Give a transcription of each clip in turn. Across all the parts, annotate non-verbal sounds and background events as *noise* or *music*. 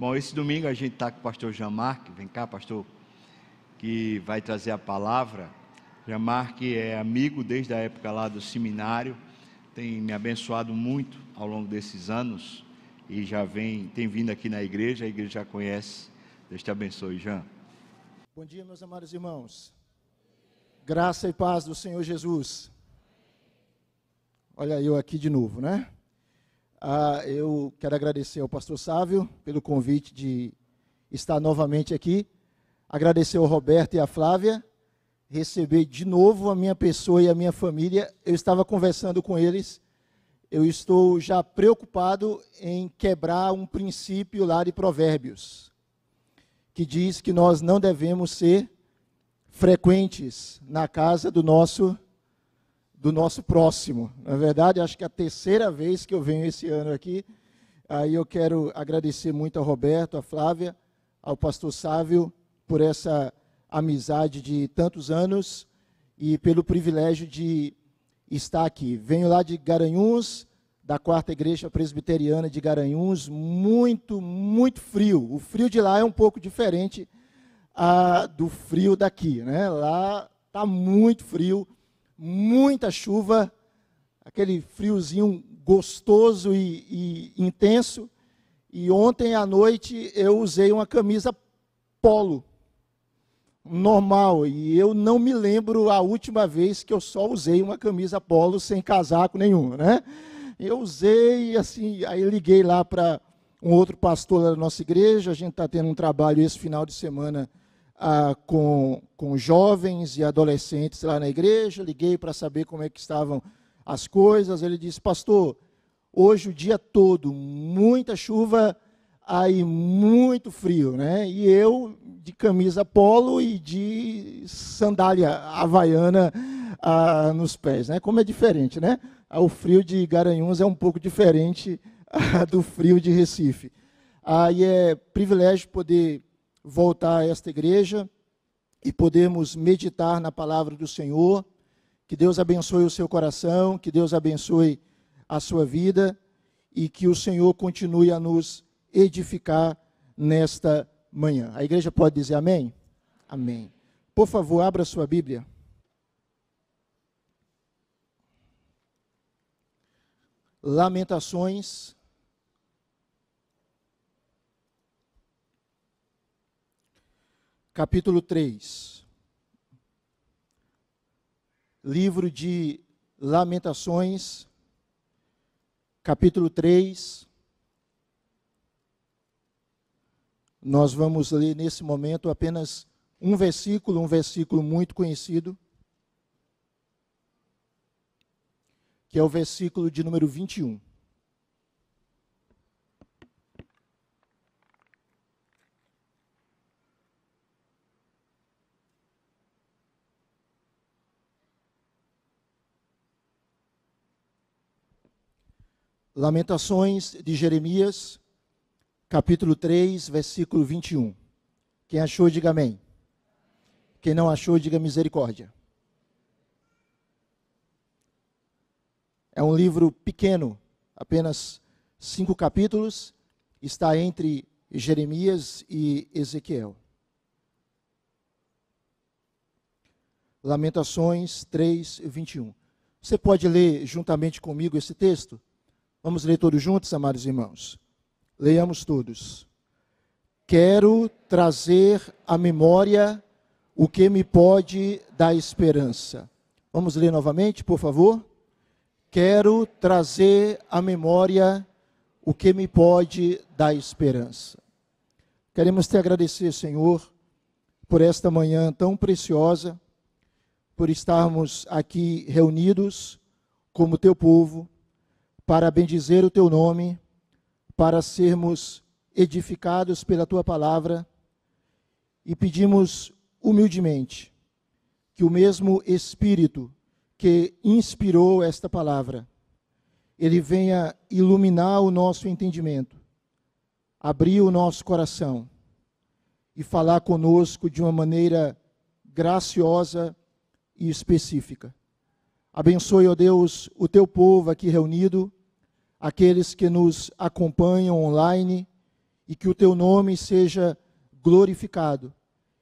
Bom, esse domingo a gente está com o pastor Jean-Marc, vem cá, pastor, que vai trazer a palavra. Jean-Marc é amigo desde a época lá do seminário, tem me abençoado muito ao longo desses anos e já vem, tem vindo aqui na igreja, a igreja já conhece. Deus te abençoe, Jean. Bom dia, meus amados irmãos. Graça e paz do Senhor Jesus. Olha eu aqui de novo, né? Ah, eu quero agradecer ao pastor Sávio pelo convite de estar novamente aqui. Agradecer ao Roberto e à Flávia. Receber de novo a minha pessoa e a minha família. Eu estava conversando com eles. Eu estou já preocupado em quebrar um princípio lá de Provérbios, que diz que nós não devemos ser frequentes na casa do nosso do nosso próximo. Na verdade, acho que é a terceira vez que eu venho esse ano aqui. Aí eu quero agradecer muito ao Roberto, à Flávia, ao pastor Sávio por essa amizade de tantos anos e pelo privilégio de estar aqui. Venho lá de Garanhuns, da quarta igreja presbiteriana de Garanhuns, muito, muito frio. O frio de lá é um pouco diferente ah, do frio daqui, né? Lá está muito frio muita chuva, aquele friozinho gostoso e, e intenso. E ontem à noite eu usei uma camisa polo, normal, e eu não me lembro a última vez que eu só usei uma camisa polo sem casaco nenhum, né? Eu usei, assim, aí liguei lá para um outro pastor da nossa igreja, a gente está tendo um trabalho esse final de semana ah, com, com jovens e adolescentes lá na igreja, liguei para saber como é que estavam as coisas. Ele disse, pastor, hoje o dia todo, muita chuva, aí muito frio, né? E eu de camisa polo e de sandália havaiana ah, nos pés, né? Como é diferente, né? Ah, o frio de Garanhuns é um pouco diferente *laughs* ah, do frio de Recife. Aí é privilégio poder voltar a esta igreja e podermos meditar na palavra do Senhor. Que Deus abençoe o seu coração, que Deus abençoe a sua vida e que o Senhor continue a nos edificar nesta manhã. A igreja pode dizer amém? Amém. Por favor, abra sua Bíblia. Lamentações capítulo 3. Livro de Lamentações, capítulo 3. Nós vamos ler nesse momento apenas um versículo, um versículo muito conhecido, que é o versículo de número 21. Lamentações de Jeremias, capítulo 3, versículo 21. Quem achou, diga amém. Quem não achou, diga misericórdia. É um livro pequeno, apenas cinco capítulos, está entre Jeremias e Ezequiel. Lamentações 3, 21. Você pode ler juntamente comigo esse texto? Vamos ler todos juntos, amados irmãos. Leiamos todos. Quero trazer à memória o que me pode dar esperança. Vamos ler novamente, por favor? Quero trazer à memória o que me pode dar esperança. Queremos te agradecer, Senhor, por esta manhã tão preciosa, por estarmos aqui reunidos como teu povo para bendizer o teu nome, para sermos edificados pela tua palavra e pedimos humildemente que o mesmo Espírito que inspirou esta palavra, ele venha iluminar o nosso entendimento, abrir o nosso coração e falar conosco de uma maneira graciosa e específica. Abençoe, ó Deus, o teu povo aqui reunido aqueles que nos acompanham online e que o teu nome seja glorificado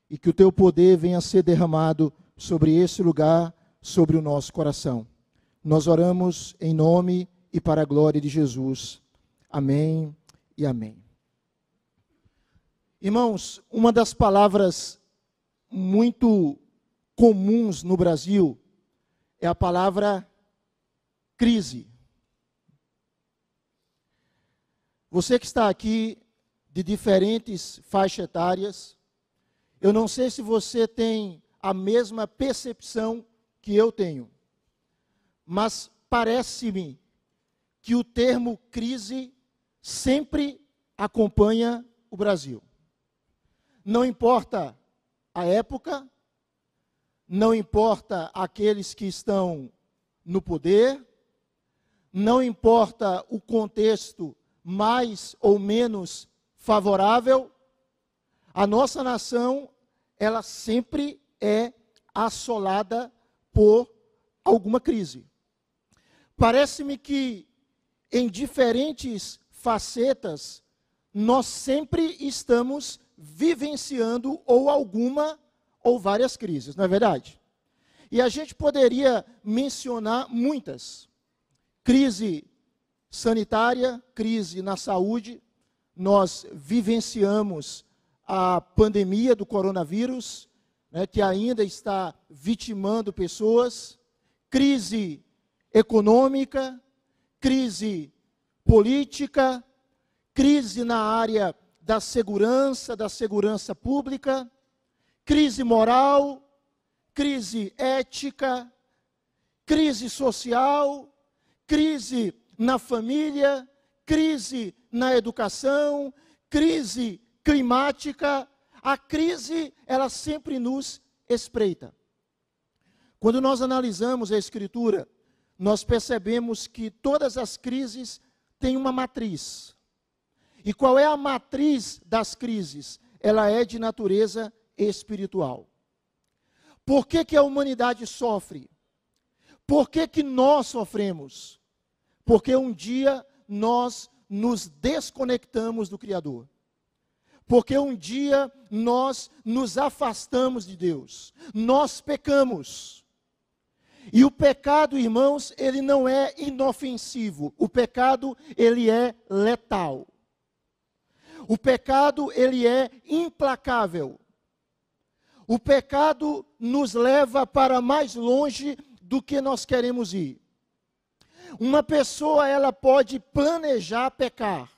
e que o teu poder venha a ser derramado sobre esse lugar, sobre o nosso coração. Nós oramos em nome e para a glória de Jesus. Amém e amém. Irmãos, uma das palavras muito comuns no Brasil é a palavra crise. Você que está aqui de diferentes faixas etárias, eu não sei se você tem a mesma percepção que eu tenho, mas parece-me que o termo crise sempre acompanha o Brasil. Não importa a época, não importa aqueles que estão no poder, não importa o contexto mais ou menos favorável, a nossa nação, ela sempre é assolada por alguma crise. Parece-me que em diferentes facetas, nós sempre estamos vivenciando ou alguma ou várias crises, não é verdade? E a gente poderia mencionar muitas. Crise sanitária, crise na saúde, nós vivenciamos a pandemia do coronavírus, né, que ainda está vitimando pessoas, crise econômica, crise política, crise na área da segurança, da segurança pública, crise moral, crise ética, crise social, crise na família, crise na educação, crise climática. A crise, ela sempre nos espreita. Quando nós analisamos a Escritura, nós percebemos que todas as crises têm uma matriz. E qual é a matriz das crises? Ela é de natureza espiritual. Por que, que a humanidade sofre? Por que, que nós sofremos? Porque um dia nós nos desconectamos do Criador. Porque um dia nós nos afastamos de Deus. Nós pecamos. E o pecado, irmãos, ele não é inofensivo. O pecado, ele é letal. O pecado, ele é implacável. O pecado nos leva para mais longe do que nós queremos ir. Uma pessoa, ela pode planejar pecar.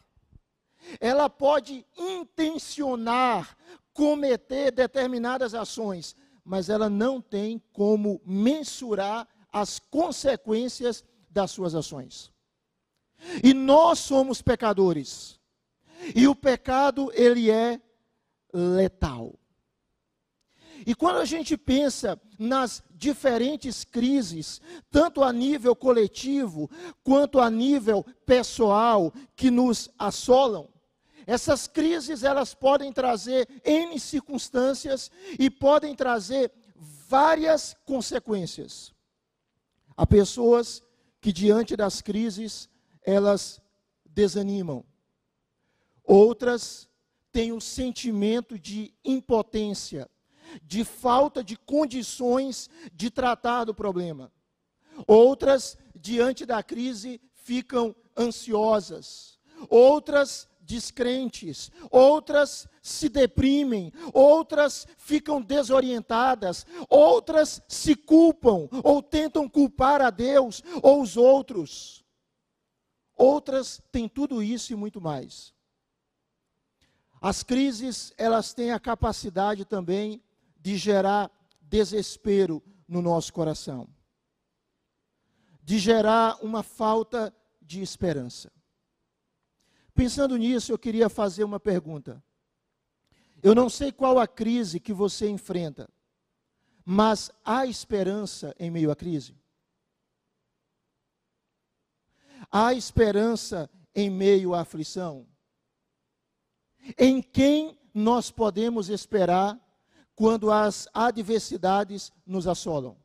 Ela pode intencionar cometer determinadas ações, mas ela não tem como mensurar as consequências das suas ações. E nós somos pecadores. E o pecado, ele é letal. E quando a gente pensa nas diferentes crises, tanto a nível coletivo quanto a nível pessoal que nos assolam, essas crises elas podem trazer N circunstâncias e podem trazer várias consequências. Há pessoas que diante das crises elas desanimam. Outras têm o sentimento de impotência de falta de condições de tratar do problema. Outras, diante da crise, ficam ansiosas. Outras, descrentes. Outras se deprimem. Outras ficam desorientadas. Outras se culpam ou tentam culpar a Deus ou os outros. Outras têm tudo isso e muito mais. As crises, elas têm a capacidade também de gerar desespero no nosso coração, de gerar uma falta de esperança. Pensando nisso, eu queria fazer uma pergunta. Eu não sei qual a crise que você enfrenta, mas há esperança em meio à crise? Há esperança em meio à aflição? Em quem nós podemos esperar quando as adversidades nos assolam?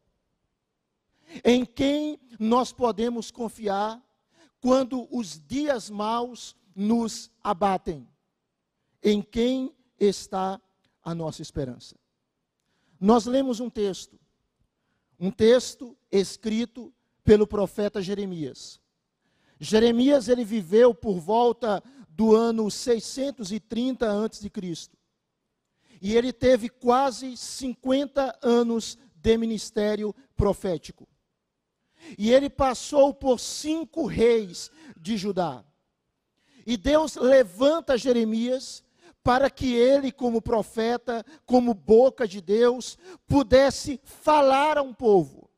Em quem nós podemos confiar quando os dias maus nos abatem? em quem está a nossa esperança. Nós lemos um texto, um texto escrito pelo profeta Jeremias. Jeremias ele viveu por volta do ano 630 a.C. E ele teve quase 50 anos de ministério profético. E ele passou por cinco reis de Judá. E Deus levanta Jeremias para que ele, como profeta, como boca de Deus, pudesse falar a um povo,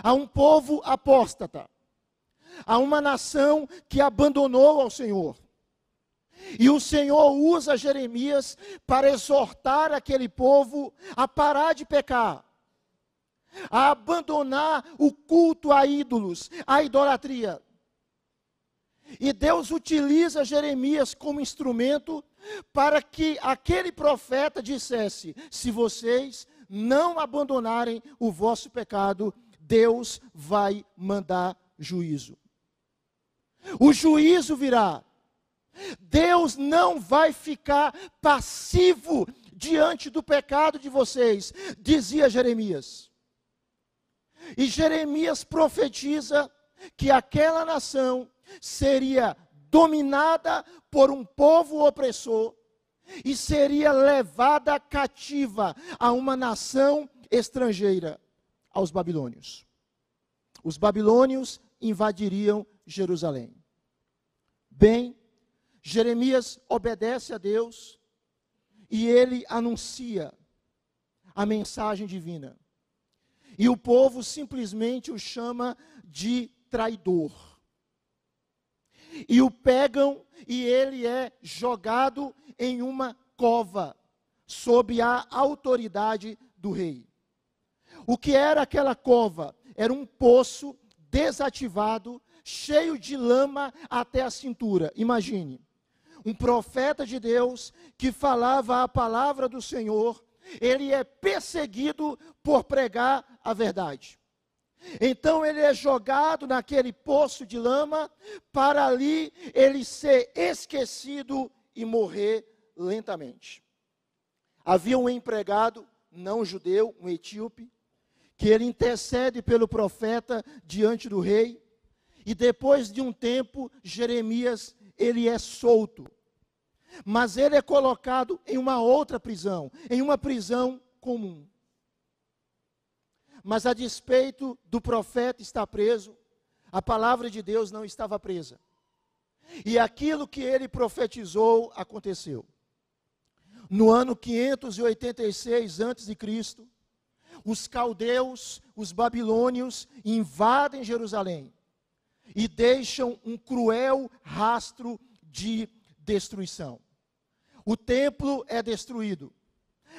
a um povo apóstata, a uma nação que abandonou ao Senhor. E o Senhor usa Jeremias para exortar aquele povo a parar de pecar, a abandonar o culto a ídolos, a idolatria. E Deus utiliza Jeremias como instrumento para que aquele profeta dissesse: se vocês não abandonarem o vosso pecado, Deus vai mandar juízo. O juízo virá. Deus não vai ficar passivo diante do pecado de vocês, dizia Jeremias. E Jeremias profetiza que aquela nação seria dominada por um povo opressor e seria levada cativa a uma nação estrangeira, aos babilônios. Os babilônios invadiriam Jerusalém. Bem, Jeremias obedece a Deus e ele anuncia a mensagem divina. E o povo simplesmente o chama de traidor e o pegam e ele é jogado em uma cova, sob a autoridade do rei. O que era aquela cova? Era um poço desativado, cheio de lama até a cintura. Imagine, um profeta de Deus que falava a palavra do Senhor, ele é perseguido por pregar a verdade. Então ele é jogado naquele poço de lama, para ali ele ser esquecido e morrer lentamente. Havia um empregado, não judeu, um etíope, que ele intercede pelo profeta diante do rei, e depois de um tempo, Jeremias, ele é solto. Mas ele é colocado em uma outra prisão, em uma prisão comum. Mas a despeito do profeta estar preso, a palavra de Deus não estava presa. E aquilo que ele profetizou aconteceu. No ano 586 a.C., os caldeus, os babilônios invadem Jerusalém e deixam um cruel rastro de destruição. O templo é destruído,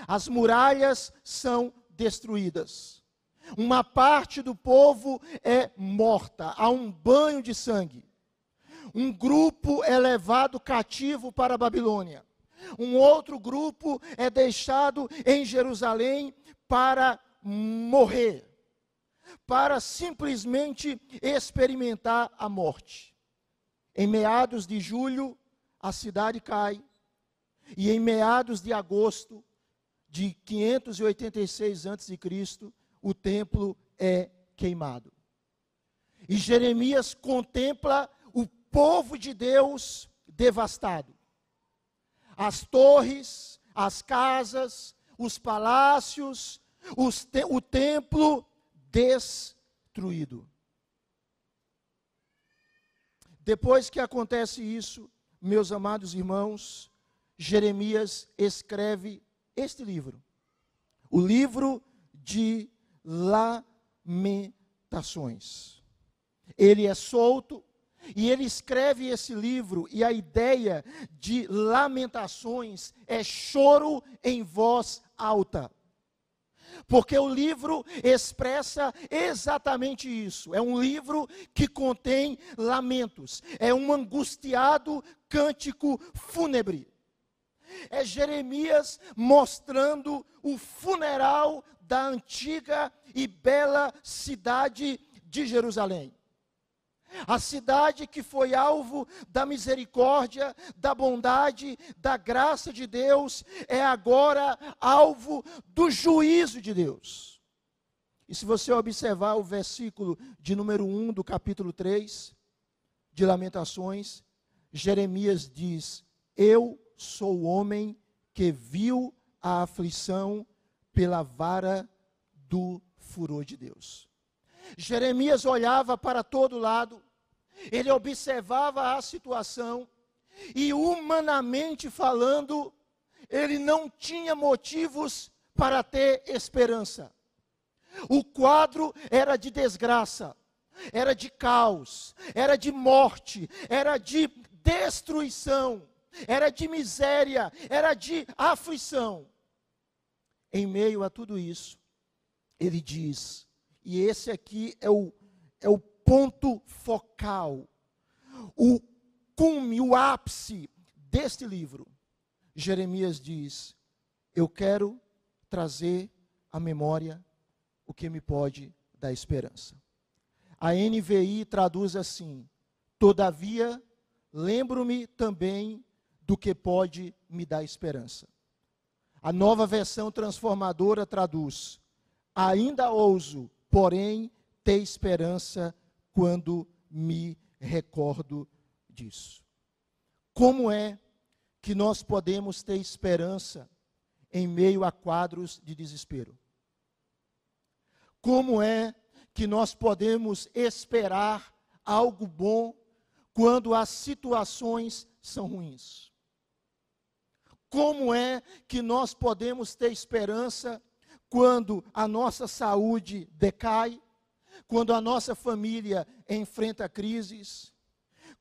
as muralhas são destruídas uma parte do povo é morta, há um banho de sangue. Um grupo é levado cativo para a Babilônia. Um outro grupo é deixado em Jerusalém para morrer, para simplesmente experimentar a morte. Em meados de julho, a cidade cai, e em meados de agosto de 586 a.C., o templo é queimado. E Jeremias contempla o povo de Deus devastado. As torres, as casas, os palácios, os te o templo destruído. Depois que acontece isso, meus amados irmãos, Jeremias escreve este livro, o livro de Lamentações. Ele é solto e ele escreve esse livro, e a ideia de Lamentações é choro em voz alta. Porque o livro expressa exatamente isso. É um livro que contém lamentos. É um angustiado cântico fúnebre. É Jeremias mostrando o funeral da antiga e bela cidade de Jerusalém. A cidade que foi alvo da misericórdia, da bondade, da graça de Deus, é agora alvo do juízo de Deus. E se você observar o versículo de número 1 do capítulo 3 de Lamentações, Jeremias diz: Eu sou o homem que viu a aflição pela vara do furor de Deus. Jeremias olhava para todo lado, ele observava a situação, e humanamente falando, ele não tinha motivos para ter esperança. O quadro era de desgraça, era de caos, era de morte, era de destruição, era de miséria, era de aflição. Em meio a tudo isso, ele diz: e esse aqui é o, é o ponto focal, o cume, o ápice deste livro. Jeremias diz: Eu quero trazer à memória o que me pode dar esperança. A NVI traduz assim: Todavia, lembro-me também do que pode me dar esperança. A nova versão transformadora traduz: Ainda ouso porém ter esperança quando me recordo disso. Como é que nós podemos ter esperança em meio a quadros de desespero? Como é que nós podemos esperar algo bom quando as situações são ruins? Como é que nós podemos ter esperança quando a nossa saúde decai, quando a nossa família enfrenta crises,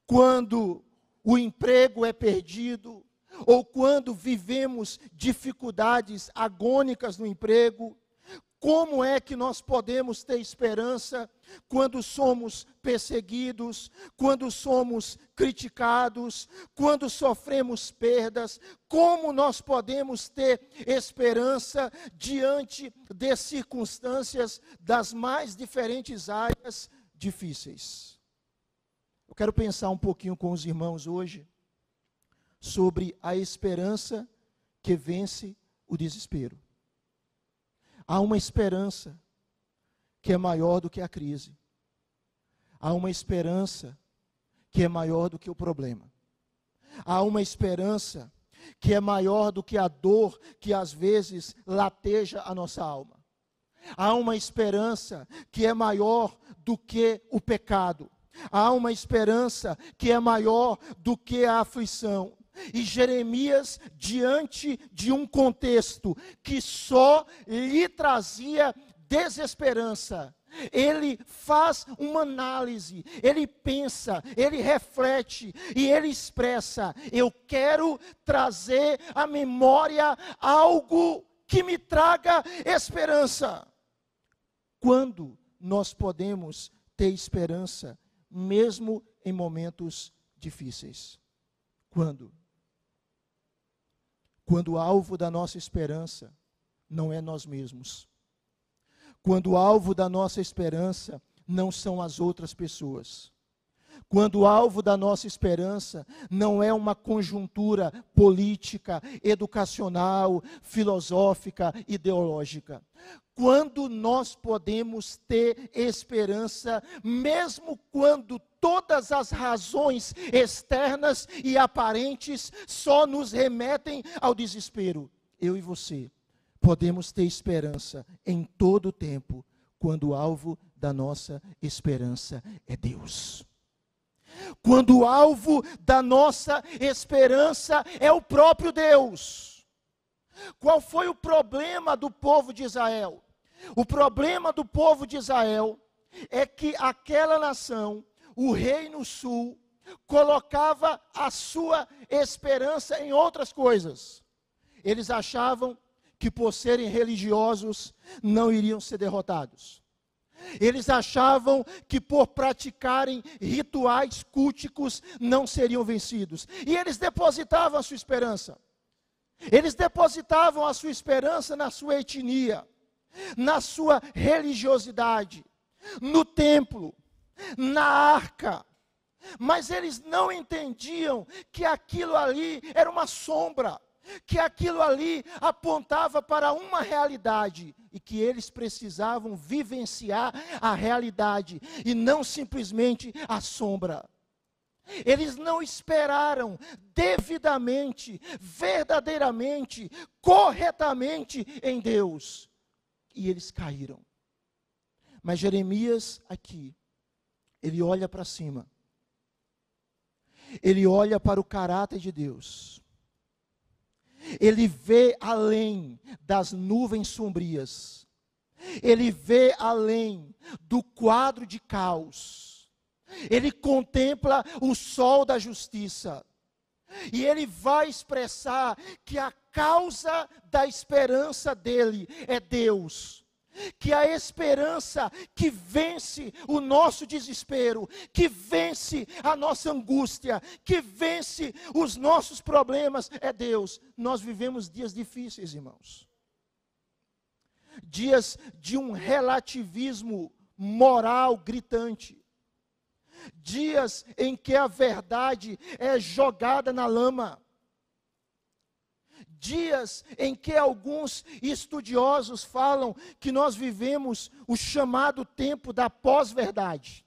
quando o emprego é perdido, ou quando vivemos dificuldades agônicas no emprego, como é que nós podemos ter esperança quando somos perseguidos, quando somos criticados, quando sofremos perdas? Como nós podemos ter esperança diante de circunstâncias das mais diferentes áreas difíceis? Eu quero pensar um pouquinho com os irmãos hoje sobre a esperança que vence o desespero. Há uma esperança que é maior do que a crise. Há uma esperança que é maior do que o problema. Há uma esperança que é maior do que a dor que às vezes lateja a nossa alma. Há uma esperança que é maior do que o pecado. Há uma esperança que é maior do que a aflição. E Jeremias, diante de um contexto que só lhe trazia desesperança, ele faz uma análise, ele pensa, ele reflete e ele expressa: eu quero trazer à memória algo que me traga esperança. Quando nós podemos ter esperança, mesmo em momentos difíceis? Quando? Quando o alvo da nossa esperança não é nós mesmos. Quando o alvo da nossa esperança não são as outras pessoas. Quando o alvo da nossa esperança não é uma conjuntura política, educacional, filosófica, ideológica. Quando nós podemos ter esperança, mesmo quando todas as razões externas e aparentes só nos remetem ao desespero. Eu e você podemos ter esperança em todo o tempo, quando o alvo da nossa esperança é Deus. Quando o alvo da nossa esperança é o próprio Deus. Qual foi o problema do povo de Israel? O problema do povo de Israel é que aquela nação o reino sul colocava a sua esperança em outras coisas. Eles achavam que por serem religiosos não iriam ser derrotados. Eles achavam que por praticarem rituais culticos não seriam vencidos. E eles depositavam a sua esperança. Eles depositavam a sua esperança na sua etnia, na sua religiosidade, no templo, na arca, Mas eles não entendiam que aquilo ali era uma sombra, que aquilo ali apontava para uma realidade e que eles precisavam vivenciar a realidade e não simplesmente a sombra. Eles não esperaram devidamente, verdadeiramente, corretamente em Deus. E eles caíram. Mas Jeremias, aqui, ele olha para cima. Ele olha para o caráter de Deus. Ele vê além das nuvens sombrias. Ele vê além do quadro de caos. Ele contempla o sol da justiça. E ele vai expressar que a causa da esperança dele é Deus que a esperança que vence o nosso desespero, que vence a nossa angústia, que vence os nossos problemas é Deus. Nós vivemos dias difíceis, irmãos. Dias de um relativismo moral gritante. Dias em que a verdade é jogada na lama dias em que alguns estudiosos falam que nós vivemos o chamado tempo da pós-verdade.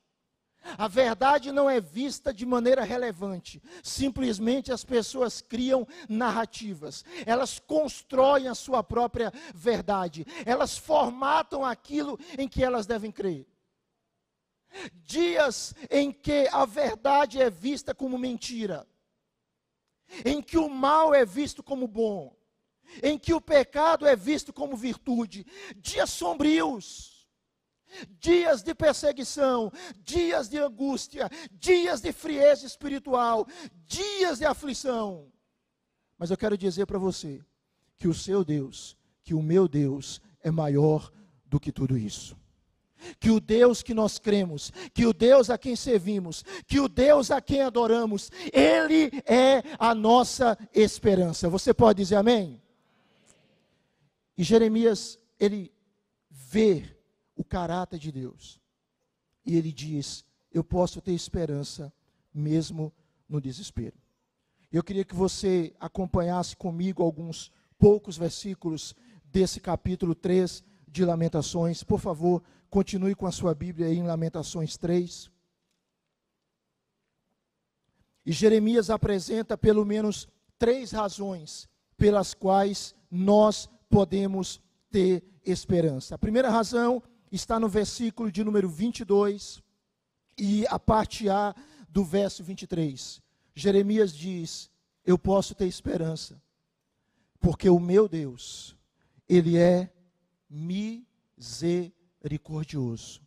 A verdade não é vista de maneira relevante. Simplesmente as pessoas criam narrativas. Elas constroem a sua própria verdade. Elas formatam aquilo em que elas devem crer. Dias em que a verdade é vista como mentira em que o mal é visto como bom, em que o pecado é visto como virtude, dias sombrios, dias de perseguição, dias de angústia, dias de frieza espiritual, dias de aflição. Mas eu quero dizer para você que o seu Deus, que o meu Deus é maior do que tudo isso que o Deus que nós cremos, que o Deus a quem servimos, que o Deus a quem adoramos, Ele é a nossa esperança. Você pode dizer amém? E Jeremias, ele vê o caráter de Deus. E ele diz: Eu posso ter esperança mesmo no desespero. Eu queria que você acompanhasse comigo alguns poucos versículos desse capítulo 3 de Lamentações. Por favor, Continue com a sua Bíblia aí em Lamentações 3. E Jeremias apresenta pelo menos três razões pelas quais nós podemos ter esperança. A primeira razão está no versículo de número 22 e a parte A do verso 23. Jeremias diz: Eu posso ter esperança, porque o meu Deus, Ele é misericordioso misericordioso.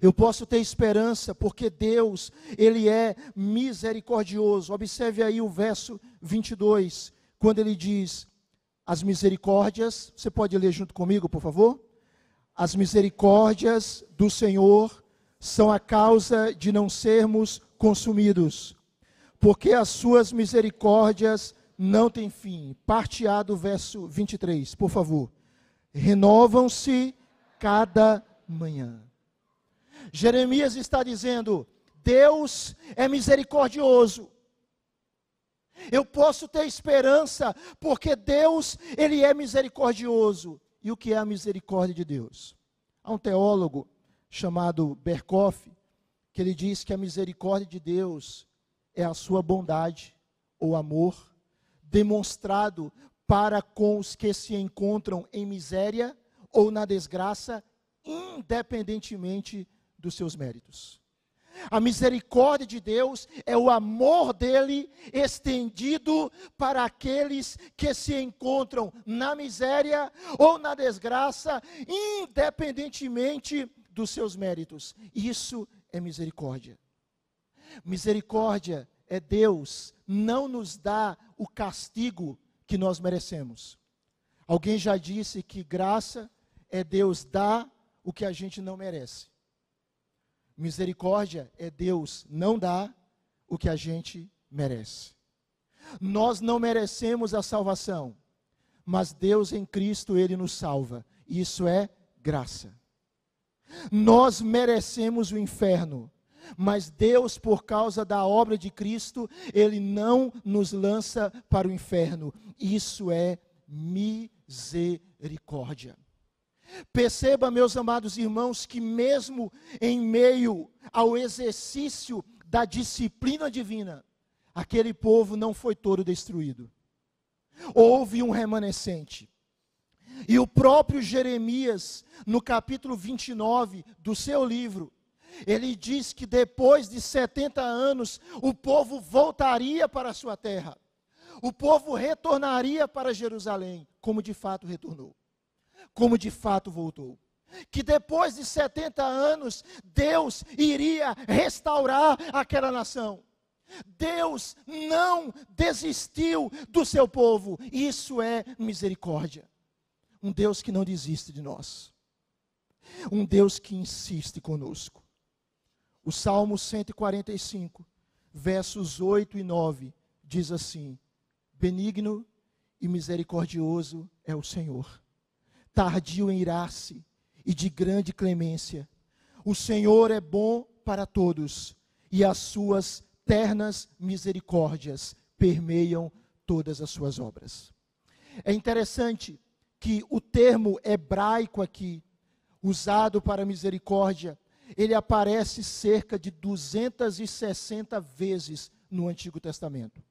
Eu posso ter esperança porque Deus, Ele é misericordioso. Observe aí o verso 22, quando ele diz: As misericórdias, você pode ler junto comigo, por favor? As misericórdias do Senhor são a causa de não sermos consumidos, porque as suas misericórdias não têm fim. Parte A do verso 23, por favor. Renovam-se cada manhã. Jeremias está dizendo: Deus é misericordioso. Eu posso ter esperança porque Deus, ele é misericordioso. E o que é a misericórdia de Deus? Há um teólogo chamado Berkoff que ele diz que a misericórdia de Deus é a sua bondade ou amor demonstrado para com os que se encontram em miséria ou na desgraça, independentemente dos seus méritos. A misericórdia de Deus é o amor dele estendido para aqueles que se encontram na miséria ou na desgraça, independentemente dos seus méritos. Isso é misericórdia. Misericórdia é Deus não nos dá o castigo que nós merecemos. Alguém já disse que graça é Deus dar o que a gente não merece. Misericórdia é Deus não dar o que a gente merece. Nós não merecemos a salvação, mas Deus em Cristo, Ele nos salva. Isso é graça. Nós merecemos o inferno, Mas Deus, por causa da obra de Cristo, Ele não nos lança para o inferno. Isso é misericórdia. Perceba, meus amados irmãos, que mesmo em meio ao exercício da disciplina divina, aquele povo não foi todo destruído. Houve um remanescente. E o próprio Jeremias, no capítulo 29 do seu livro, ele diz que depois de 70 anos, o povo voltaria para a sua terra. O povo retornaria para Jerusalém, como de fato retornou. Como de fato voltou. Que depois de 70 anos, Deus iria restaurar aquela nação. Deus não desistiu do seu povo. Isso é misericórdia. Um Deus que não desiste de nós. Um Deus que insiste conosco. O Salmo 145, versos 8 e 9, diz assim: Benigno e misericordioso é o Senhor, tardio em irar-se e de grande clemência. O Senhor é bom para todos, e as suas ternas misericórdias permeiam todas as suas obras. É interessante que o termo hebraico aqui, usado para misericórdia, ele aparece cerca de 260 vezes no Antigo Testamento.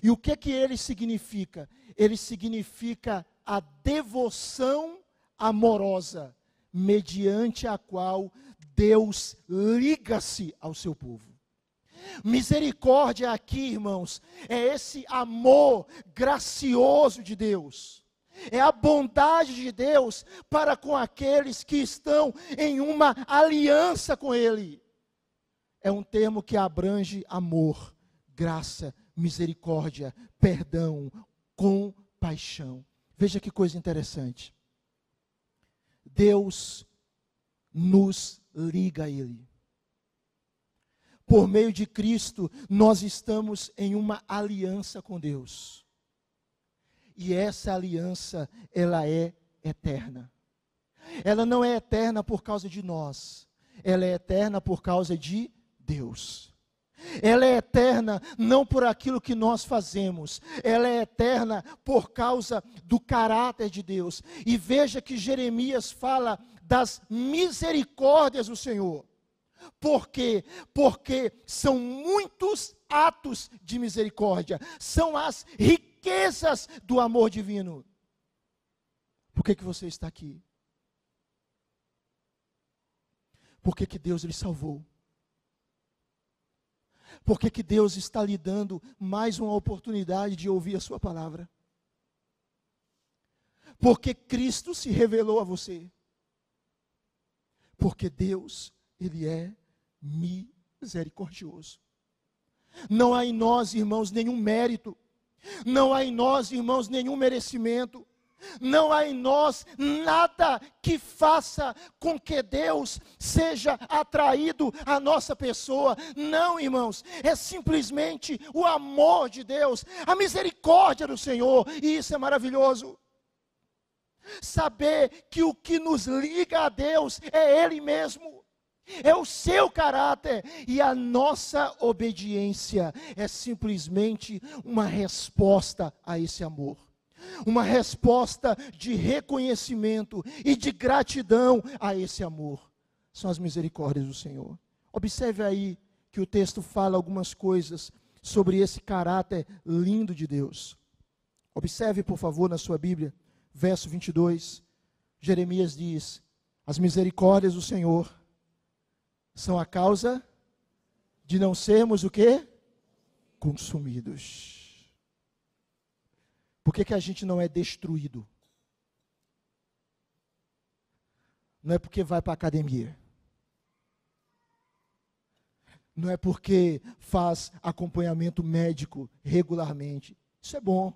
E o que que ele significa? Ele significa a devoção amorosa mediante a qual Deus liga-se ao seu povo. Misericórdia aqui, irmãos, é esse amor gracioso de Deus é a bondade de Deus para com aqueles que estão em uma aliança com Ele. É um termo que abrange amor, graça, misericórdia, perdão, compaixão. Veja que coisa interessante. Deus nos liga a Ele. Por meio de Cristo, nós estamos em uma aliança com Deus. E essa aliança, ela é eterna. Ela não é eterna por causa de nós. Ela é eterna por causa de Deus. Ela é eterna não por aquilo que nós fazemos, ela é eterna por causa do caráter de Deus. E veja que Jeremias fala das misericórdias do Senhor. Por quê? Porque são muitos atos de misericórdia, são as riquezas do amor divino. Por que, que você está aqui? Por que, que Deus lhe salvou? Por que, que Deus está lhe dando mais uma oportunidade de ouvir a sua palavra? Porque Cristo se revelou a você. Porque Deus, Ele é misericordioso. Não há em nós, irmãos, nenhum mérito não há em nós, irmãos, nenhum merecimento. Não há em nós nada que faça com que Deus seja atraído à nossa pessoa. Não, irmãos, é simplesmente o amor de Deus, a misericórdia do Senhor, e isso é maravilhoso. Saber que o que nos liga a Deus é Ele mesmo é o seu caráter e a nossa obediência é simplesmente uma resposta a esse amor. Uma resposta de reconhecimento e de gratidão a esse amor. São as misericórdias do Senhor. Observe aí que o texto fala algumas coisas sobre esse caráter lindo de Deus. Observe, por favor, na sua Bíblia, verso 22. Jeremias diz: As misericórdias do Senhor são a causa de não sermos o quê? Consumidos. Por que, que a gente não é destruído? Não é porque vai para a academia. Não é porque faz acompanhamento médico regularmente. Isso é bom.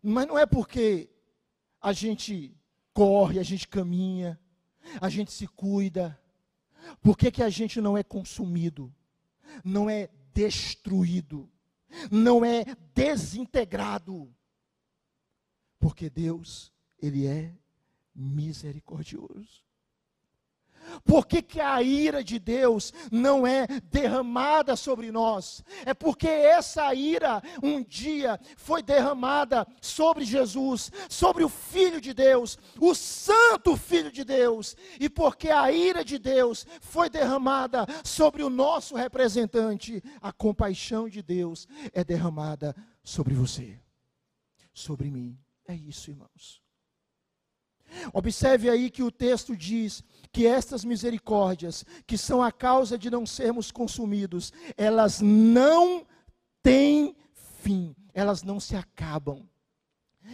Mas não é porque a gente corre, a gente caminha, a gente se cuida. Por que, que a gente não é consumido? Não é destruído? Não é desintegrado? Porque Deus, Ele é misericordioso. Por que, que a ira de Deus não é derramada sobre nós? É porque essa ira um dia foi derramada sobre Jesus, sobre o Filho de Deus, o Santo Filho de Deus, e porque a ira de Deus foi derramada sobre o nosso representante, a compaixão de Deus é derramada sobre você, sobre mim. É isso, irmãos. Observe aí que o texto diz que estas misericórdias, que são a causa de não sermos consumidos, elas não têm fim, elas não se acabam,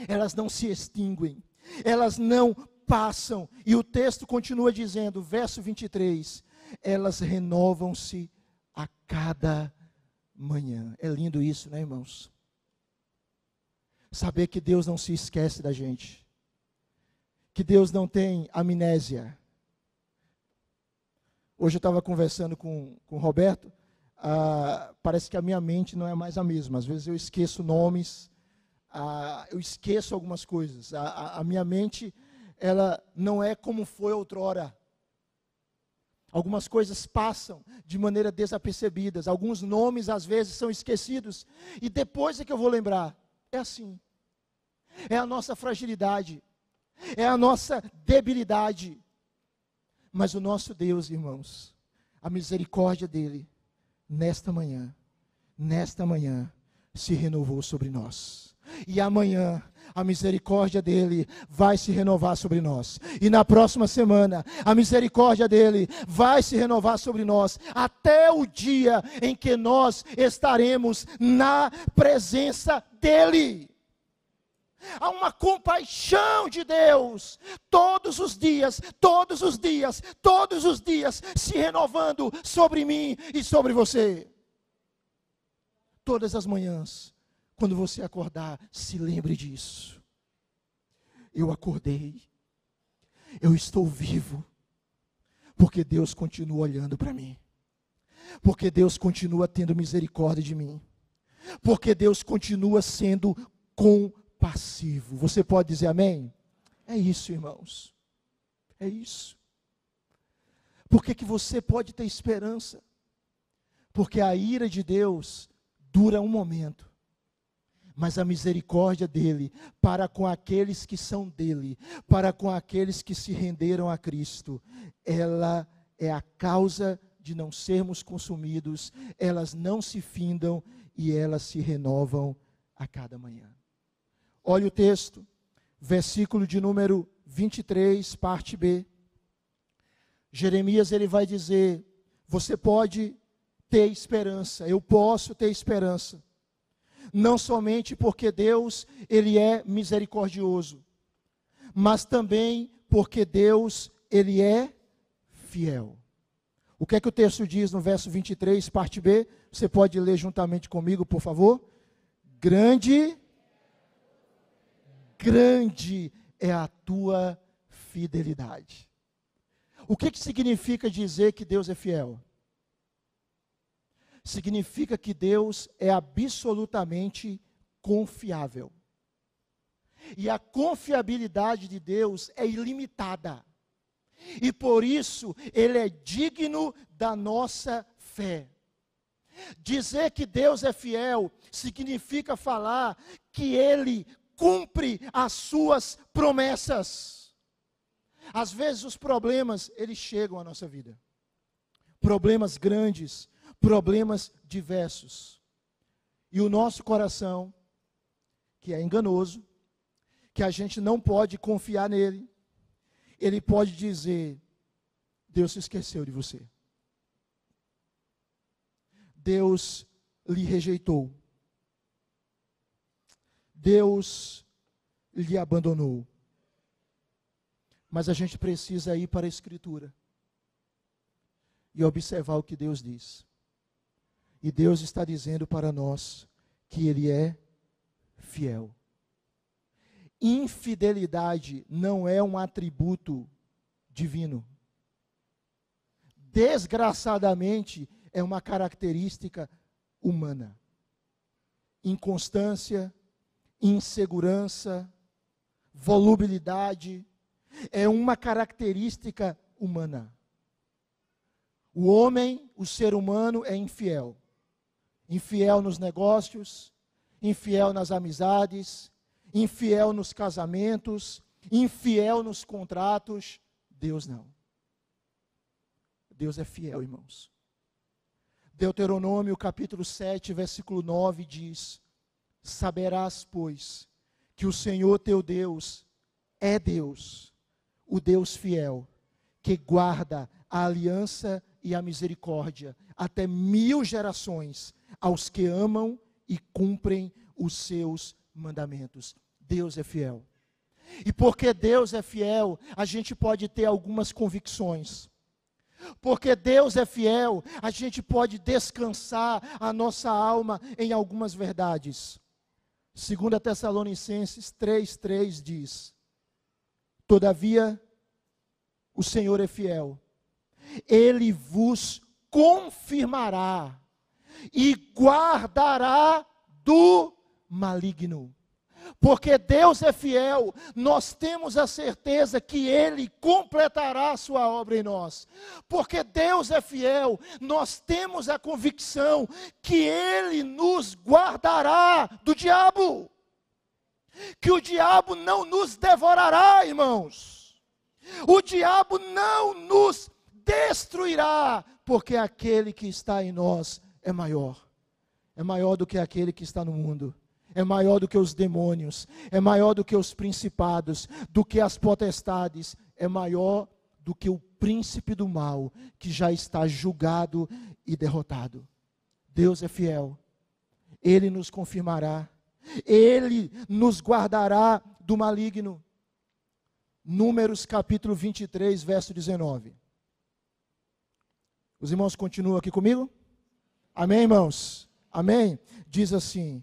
elas não se extinguem, elas não passam. E o texto continua dizendo, verso 23, elas renovam-se a cada manhã. É lindo isso, né, irmãos? Saber que Deus não se esquece da gente que Deus não tem amnésia. Hoje eu estava conversando com, com o Roberto, ah, parece que a minha mente não é mais a mesma. Às vezes eu esqueço nomes, ah, eu esqueço algumas coisas. A, a, a minha mente, ela não é como foi outrora. Algumas coisas passam de maneira desapercebidas, alguns nomes às vezes são esquecidos, e depois é que eu vou lembrar. É assim. É a nossa fragilidade é a nossa debilidade. Mas o nosso Deus, irmãos, a misericórdia dele, nesta manhã, nesta manhã, se renovou sobre nós. E amanhã, a misericórdia dele vai se renovar sobre nós. E na próxima semana, a misericórdia dele vai se renovar sobre nós, até o dia em que nós estaremos na presença dele. Há uma compaixão de Deus todos os dias, todos os dias, todos os dias se renovando sobre mim e sobre você. Todas as manhãs, quando você acordar, se lembre disso. Eu acordei, eu estou vivo, porque Deus continua olhando para mim, porque Deus continua tendo misericórdia de mim, porque Deus continua sendo com passivo. Você pode dizer amém? É isso, irmãos. É isso. Por que, que você pode ter esperança? Porque a ira de Deus dura um momento, mas a misericórdia dele para com aqueles que são dele, para com aqueles que se renderam a Cristo, ela é a causa de não sermos consumidos, elas não se findam e elas se renovam a cada manhã. Olha o texto, versículo de número 23, parte B. Jeremias ele vai dizer: você pode ter esperança, eu posso ter esperança. Não somente porque Deus ele é misericordioso, mas também porque Deus ele é fiel. O que é que o texto diz no verso 23, parte B? Você pode ler juntamente comigo, por favor? Grande grande é a tua fidelidade. O que, que significa dizer que Deus é fiel? Significa que Deus é absolutamente confiável. E a confiabilidade de Deus é ilimitada. E por isso ele é digno da nossa fé. Dizer que Deus é fiel significa falar que ele cumpre as suas promessas. Às vezes os problemas, eles chegam à nossa vida. Problemas grandes, problemas diversos. E o nosso coração, que é enganoso, que a gente não pode confiar nele, ele pode dizer: Deus se esqueceu de você. Deus lhe rejeitou. Deus lhe abandonou. Mas a gente precisa ir para a Escritura e observar o que Deus diz. E Deus está dizendo para nós que Ele é fiel. Infidelidade não é um atributo divino. Desgraçadamente, é uma característica humana. Inconstância, insegurança, volubilidade, é uma característica humana. O homem, o ser humano, é infiel. Infiel nos negócios, infiel nas amizades, infiel nos casamentos, infiel nos contratos. Deus não. Deus é fiel, irmãos. Deuteronômio capítulo 7, versículo 9 diz: Saberás, pois, que o Senhor teu Deus é Deus, o Deus fiel, que guarda a aliança e a misericórdia até mil gerações aos que amam e cumprem os seus mandamentos. Deus é fiel. E porque Deus é fiel, a gente pode ter algumas convicções. Porque Deus é fiel, a gente pode descansar a nossa alma em algumas verdades. 2 Tessalonicenses 3,3 diz: Todavia, o Senhor é fiel, Ele vos confirmará e guardará do maligno. Porque Deus é fiel, nós temos a certeza que Ele completará a sua obra em nós. Porque Deus é fiel, nós temos a convicção que Ele nos guardará do diabo. Que o diabo não nos devorará, irmãos. O diabo não nos destruirá, porque aquele que está em nós é maior. É maior do que aquele que está no mundo é maior do que os demônios, é maior do que os principados, do que as potestades, é maior do que o príncipe do mal, que já está julgado e derrotado. Deus é fiel, Ele nos confirmará, Ele nos guardará do maligno. Números capítulo 23, verso 19. Os irmãos continuam aqui comigo? Amém, irmãos? Amém? Diz assim: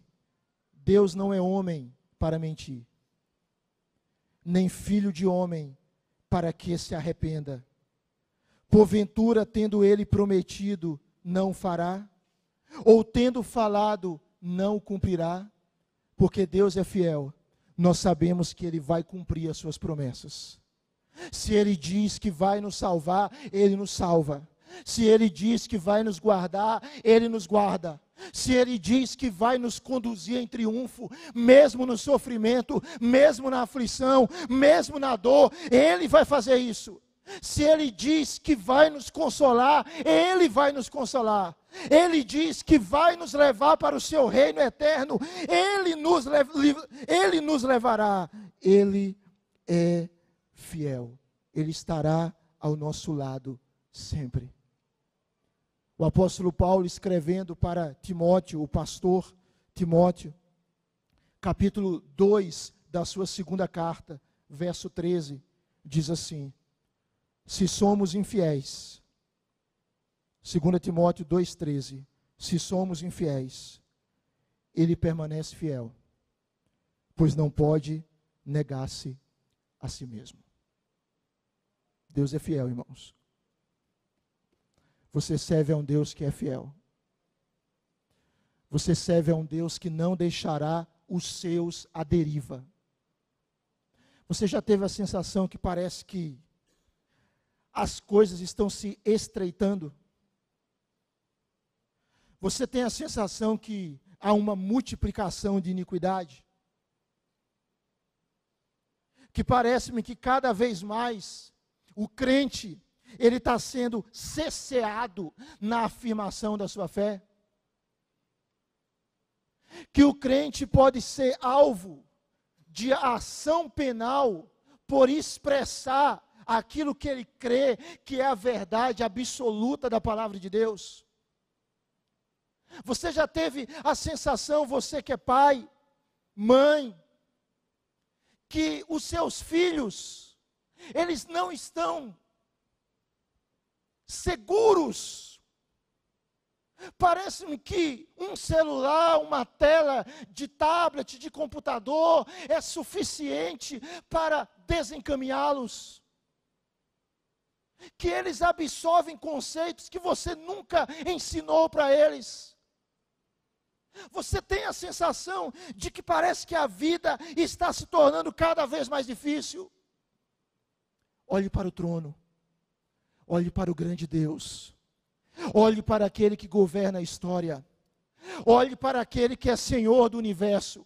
Deus não é homem para mentir, nem filho de homem para que se arrependa. Porventura, tendo ele prometido, não fará? Ou tendo falado, não cumprirá? Porque Deus é fiel, nós sabemos que ele vai cumprir as suas promessas. Se ele diz que vai nos salvar, ele nos salva. Se ele diz que vai nos guardar, ele nos guarda. Se Ele diz que vai nos conduzir em triunfo, mesmo no sofrimento, mesmo na aflição, mesmo na dor, Ele vai fazer isso. Se Ele diz que vai nos consolar, Ele vai nos consolar. Ele diz que vai nos levar para o seu reino eterno, Ele nos, Ele nos levará. Ele é fiel, Ele estará ao nosso lado sempre. O apóstolo Paulo escrevendo para Timóteo, o pastor Timóteo, capítulo 2 da sua segunda carta, verso 13, diz assim: Se somos infiéis, 2 Timóteo 2,13, se somos infiéis, ele permanece fiel, pois não pode negar-se a si mesmo. Deus é fiel, irmãos. Você serve a um Deus que é fiel. Você serve a um Deus que não deixará os seus à deriva. Você já teve a sensação que parece que as coisas estão se estreitando? Você tem a sensação que há uma multiplicação de iniquidade? Que parece-me que cada vez mais o crente ele está sendo cesseado na afirmação da sua fé. Que o crente pode ser alvo de ação penal por expressar aquilo que ele crê que é a verdade absoluta da palavra de Deus. Você já teve a sensação, você que é pai, mãe, que os seus filhos, eles não estão seguros. Parece-me que um celular, uma tela de tablet, de computador, é suficiente para desencaminhá-los. Que eles absorvem conceitos que você nunca ensinou para eles. Você tem a sensação de que parece que a vida está se tornando cada vez mais difícil. Olhe para o trono. Olhe para o grande Deus. Olhe para aquele que governa a história. Olhe para aquele que é Senhor do universo.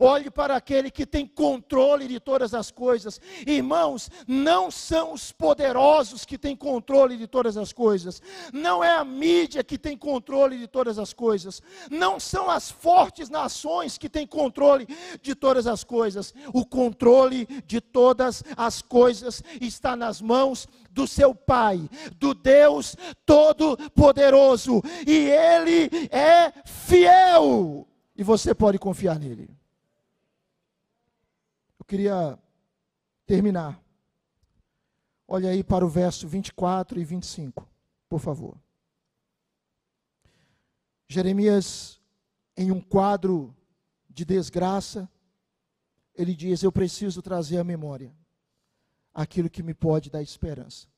Olhe para aquele que tem controle de todas as coisas. Irmãos, não são os poderosos que têm controle de todas as coisas. Não é a mídia que tem controle de todas as coisas. Não são as fortes nações que têm controle de todas as coisas. O controle de todas as coisas está nas mãos do seu Pai, do Deus Todo-Poderoso. E Ele é fiel. E você pode confiar nele queria terminar. Olha aí para o verso 24 e 25, por favor. Jeremias, em um quadro de desgraça, ele diz: Eu preciso trazer à memória aquilo que me pode dar esperança.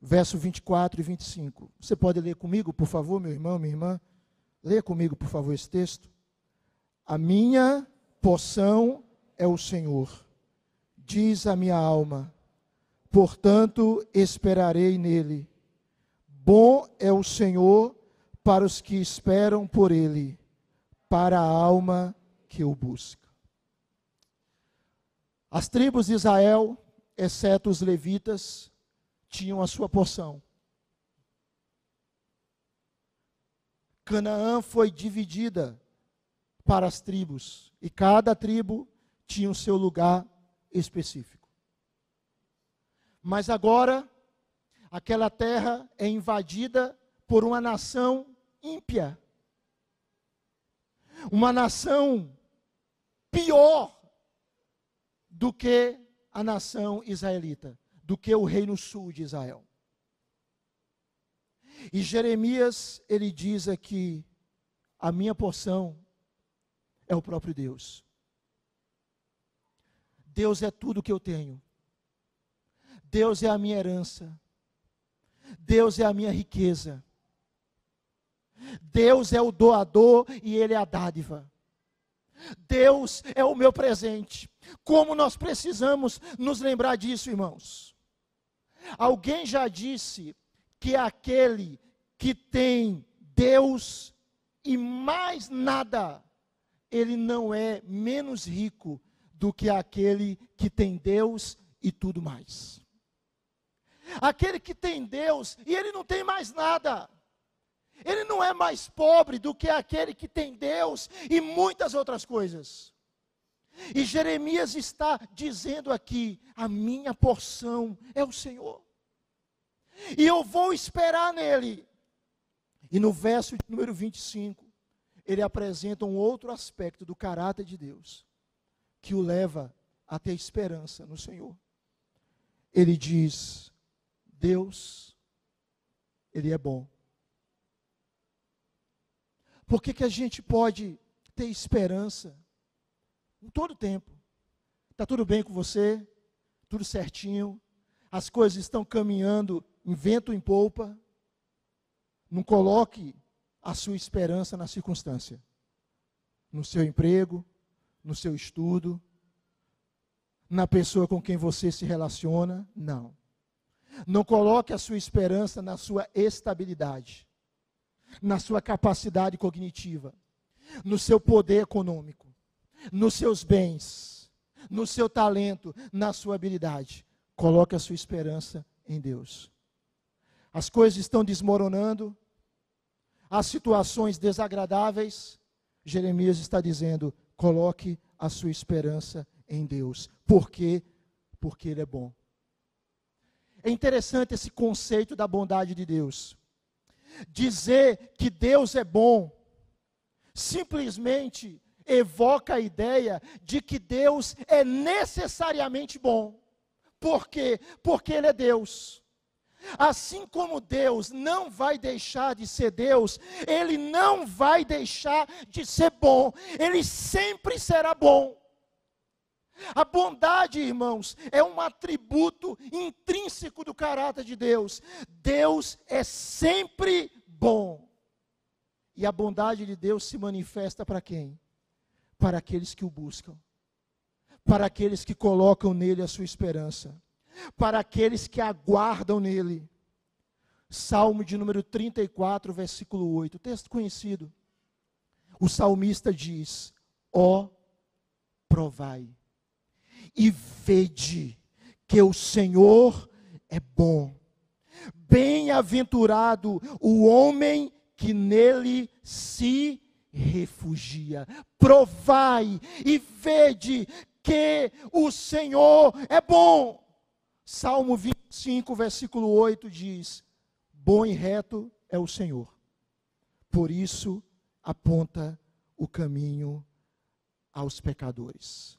Verso 24 e 25. Você pode ler comigo, por favor, meu irmão, minha irmã? Leia comigo, por favor, esse texto. A minha Poção é o Senhor, diz a minha alma, portanto esperarei nele. Bom é o Senhor para os que esperam por ele, para a alma que o busca. As tribos de Israel, exceto os levitas, tinham a sua porção. Canaã foi dividida para as tribos, e cada tribo tinha o seu lugar específico. Mas agora, aquela terra é invadida por uma nação ímpia. Uma nação pior do que a nação israelita, do que o reino sul de Israel. E Jeremias, ele diz aqui: a minha porção é o próprio Deus. Deus é tudo que eu tenho. Deus é a minha herança. Deus é a minha riqueza. Deus é o doador e Ele é a dádiva. Deus é o meu presente. Como nós precisamos nos lembrar disso, irmãos? Alguém já disse que aquele que tem Deus e mais nada ele não é menos rico do que aquele que tem Deus e tudo mais. Aquele que tem Deus e ele não tem mais nada. Ele não é mais pobre do que aquele que tem Deus e muitas outras coisas. E Jeremias está dizendo aqui: a minha porção é o Senhor. E eu vou esperar nele. E no verso número 25, ele apresenta um outro aspecto do caráter de Deus, que o leva a ter esperança no Senhor. Ele diz: Deus, Ele é bom. Por que, que a gente pode ter esperança em todo tempo? Está tudo bem com você? Tudo certinho? As coisas estão caminhando em vento em polpa? Não coloque a sua esperança na circunstância, no seu emprego, no seu estudo, na pessoa com quem você se relaciona. Não. Não coloque a sua esperança na sua estabilidade, na sua capacidade cognitiva, no seu poder econômico, nos seus bens, no seu talento, na sua habilidade. Coloque a sua esperança em Deus. As coisas estão desmoronando, as situações desagradáveis, Jeremias está dizendo: coloque a sua esperança em Deus. Por quê? Porque Ele é bom. É interessante esse conceito da bondade de Deus. Dizer que Deus é bom simplesmente evoca a ideia de que Deus é necessariamente bom. Por quê? Porque Ele é Deus. Assim como Deus não vai deixar de ser Deus, Ele não vai deixar de ser bom, Ele sempre será bom. A bondade, irmãos, é um atributo intrínseco do caráter de Deus. Deus é sempre bom. E a bondade de Deus se manifesta para quem? Para aqueles que o buscam, para aqueles que colocam nele a sua esperança para aqueles que aguardam nele. Salmo de número 34, versículo 8, texto conhecido. O salmista diz: Ó, oh, provai e vede que o Senhor é bom. Bem-aventurado o homem que nele se refugia. Provai e vede que o Senhor é bom. Salmo 25, versículo 8 diz: Bom e reto é o Senhor, por isso aponta o caminho aos pecadores.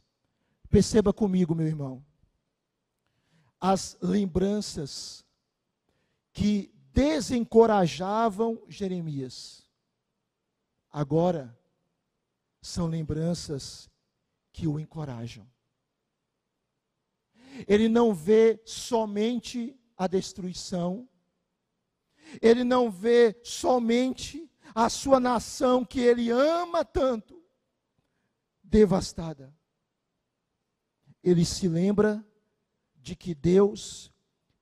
Perceba comigo, meu irmão, as lembranças que desencorajavam Jeremias, agora são lembranças que o encorajam. Ele não vê somente a destruição, ele não vê somente a sua nação que ele ama tanto devastada. Ele se lembra de que Deus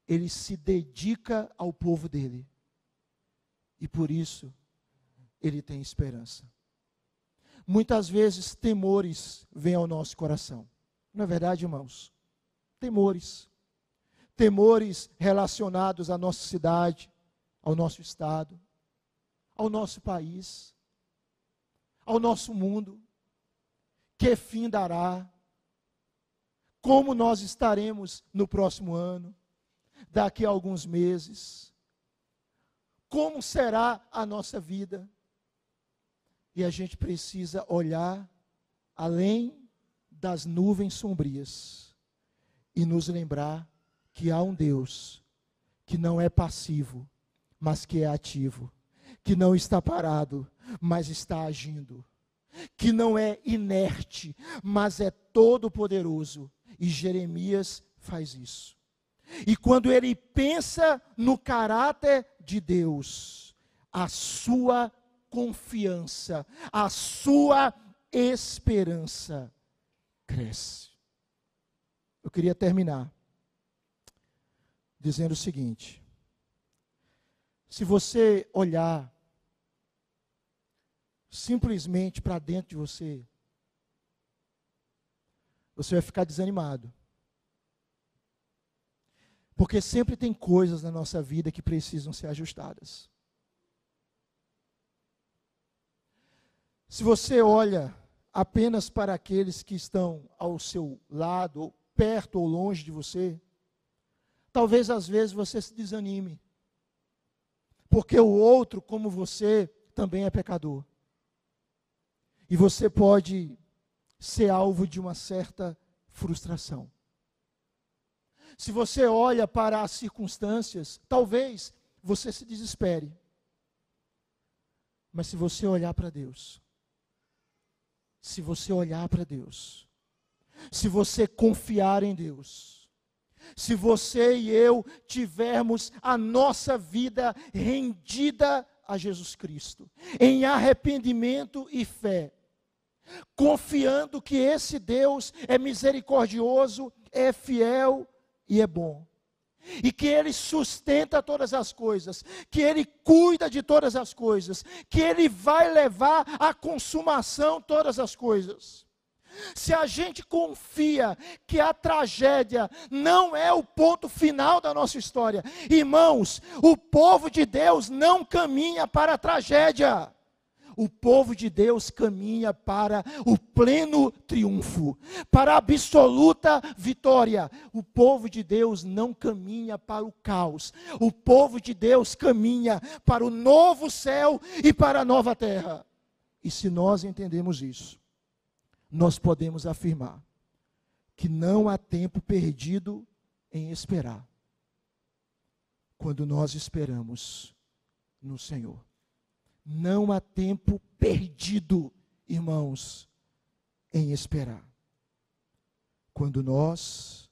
ele se dedica ao povo dele. E por isso ele tem esperança. Muitas vezes temores vêm ao nosso coração. Não é verdade, irmãos? Temores. Temores relacionados à nossa cidade, ao nosso estado, ao nosso país, ao nosso mundo. Que fim dará? Como nós estaremos no próximo ano, daqui a alguns meses? Como será a nossa vida? E a gente precisa olhar além das nuvens sombrias e nos lembrar que há um Deus que não é passivo, mas que é ativo, que não está parado, mas está agindo, que não é inerte, mas é todo poderoso. E Jeremias faz isso. E quando ele pensa no caráter de Deus, a sua confiança, a sua esperança cresce. Eu queria terminar dizendo o seguinte: se você olhar simplesmente para dentro de você, você vai ficar desanimado. Porque sempre tem coisas na nossa vida que precisam ser ajustadas. Se você olha apenas para aqueles que estão ao seu lado, perto ou longe de você, talvez às vezes você se desanime. Porque o outro, como você, também é pecador. E você pode ser alvo de uma certa frustração. Se você olha para as circunstâncias, talvez você se desespere. Mas se você olhar para Deus, se você olhar para Deus, se você confiar em Deus, se você e eu tivermos a nossa vida rendida a Jesus Cristo, em arrependimento e fé, confiando que esse Deus é misericordioso, é fiel e é bom e que Ele sustenta todas as coisas, que Ele cuida de todas as coisas, que Ele vai levar à consumação todas as coisas. Se a gente confia que a tragédia não é o ponto final da nossa história, irmãos, o povo de Deus não caminha para a tragédia o povo de Deus caminha para o pleno triunfo, para a absoluta vitória. O povo de Deus não caminha para o caos. O povo de Deus caminha para o novo céu e para a nova terra. E se nós entendemos isso, nós podemos afirmar que não há tempo perdido em esperar, quando nós esperamos no Senhor. Não há tempo perdido, irmãos, em esperar. Quando nós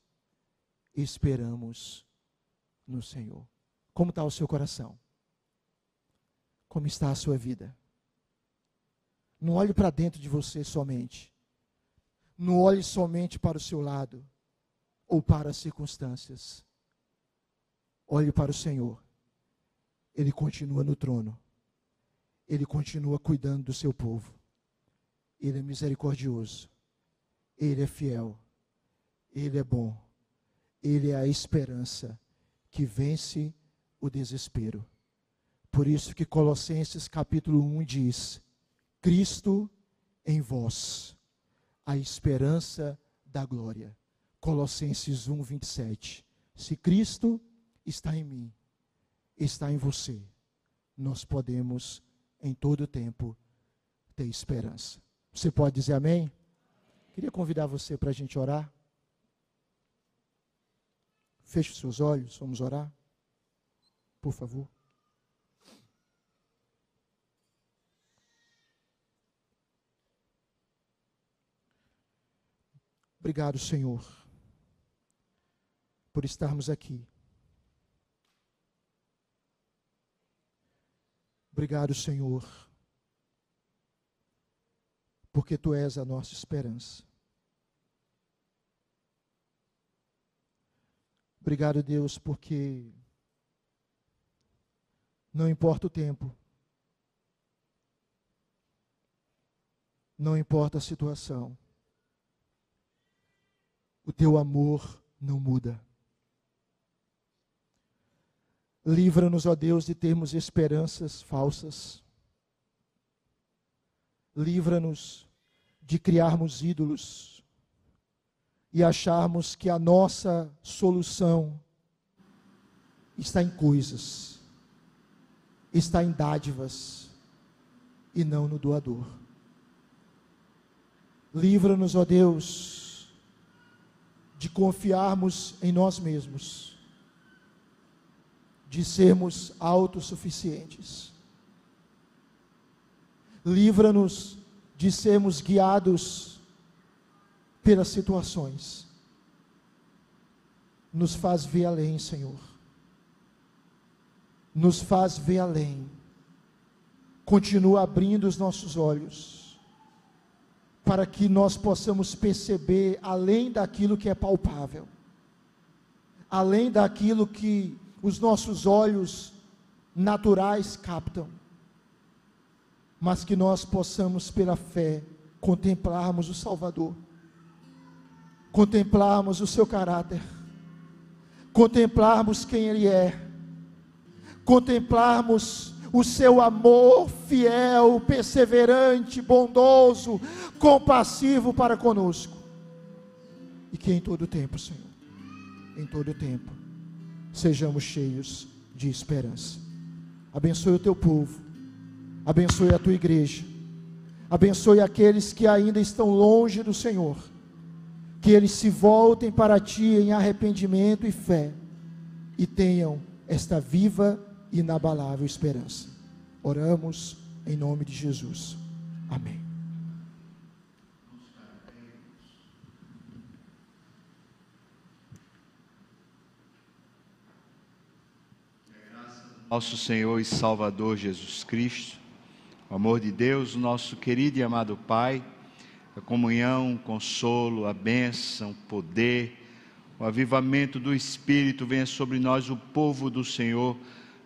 esperamos no Senhor. Como está o seu coração? Como está a sua vida? Não olhe para dentro de você somente. Não olhe somente para o seu lado ou para as circunstâncias. Olhe para o Senhor Ele continua no trono. Ele continua cuidando do seu povo. Ele é misericordioso. Ele é fiel. Ele é bom. Ele é a esperança que vence o desespero. Por isso que Colossenses capítulo 1 diz: Cristo em vós, a esperança da glória. Colossenses 1, 27. Se Cristo está em mim, está em você, nós podemos em todo tempo ter esperança. Você pode dizer amém? Queria convidar você para a gente orar. Feche os seus olhos, vamos orar. Por favor. Obrigado, Senhor, por estarmos aqui. Obrigado, Senhor, porque Tu és a nossa esperança. Obrigado, Deus, porque não importa o tempo, não importa a situação, o teu amor não muda. Livra-nos, ó Deus, de termos esperanças falsas. Livra-nos de criarmos ídolos e acharmos que a nossa solução está em coisas, está em dádivas e não no doador. Livra-nos, ó Deus, de confiarmos em nós mesmos de sermos autossuficientes. Livra-nos de sermos guiados pelas situações. Nos faz ver além, Senhor. Nos faz ver além. Continua abrindo os nossos olhos para que nós possamos perceber além daquilo que é palpável, além daquilo que os nossos olhos naturais captam, mas que nós possamos, pela fé, contemplarmos o Salvador, contemplarmos o seu caráter, contemplarmos quem Ele é, contemplarmos o seu amor fiel, perseverante, bondoso, compassivo para conosco. E que em todo tempo, Senhor, em todo tempo, sejamos cheios de esperança. Abençoe o teu povo, abençoe a tua igreja, abençoe aqueles que ainda estão longe do Senhor, que eles se voltem para ti em arrependimento e fé e tenham esta viva inabalável esperança. Oramos em nome de Jesus. Amém. nosso Senhor e Salvador Jesus Cristo, o amor de Deus, nosso querido e amado Pai, a comunhão, o consolo, a bênção, o poder, o avivamento do Espírito venha sobre nós, o povo do Senhor,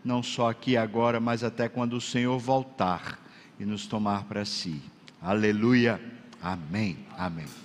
não só aqui agora, mas até quando o Senhor voltar e nos tomar para si. Aleluia. Amém. Amém.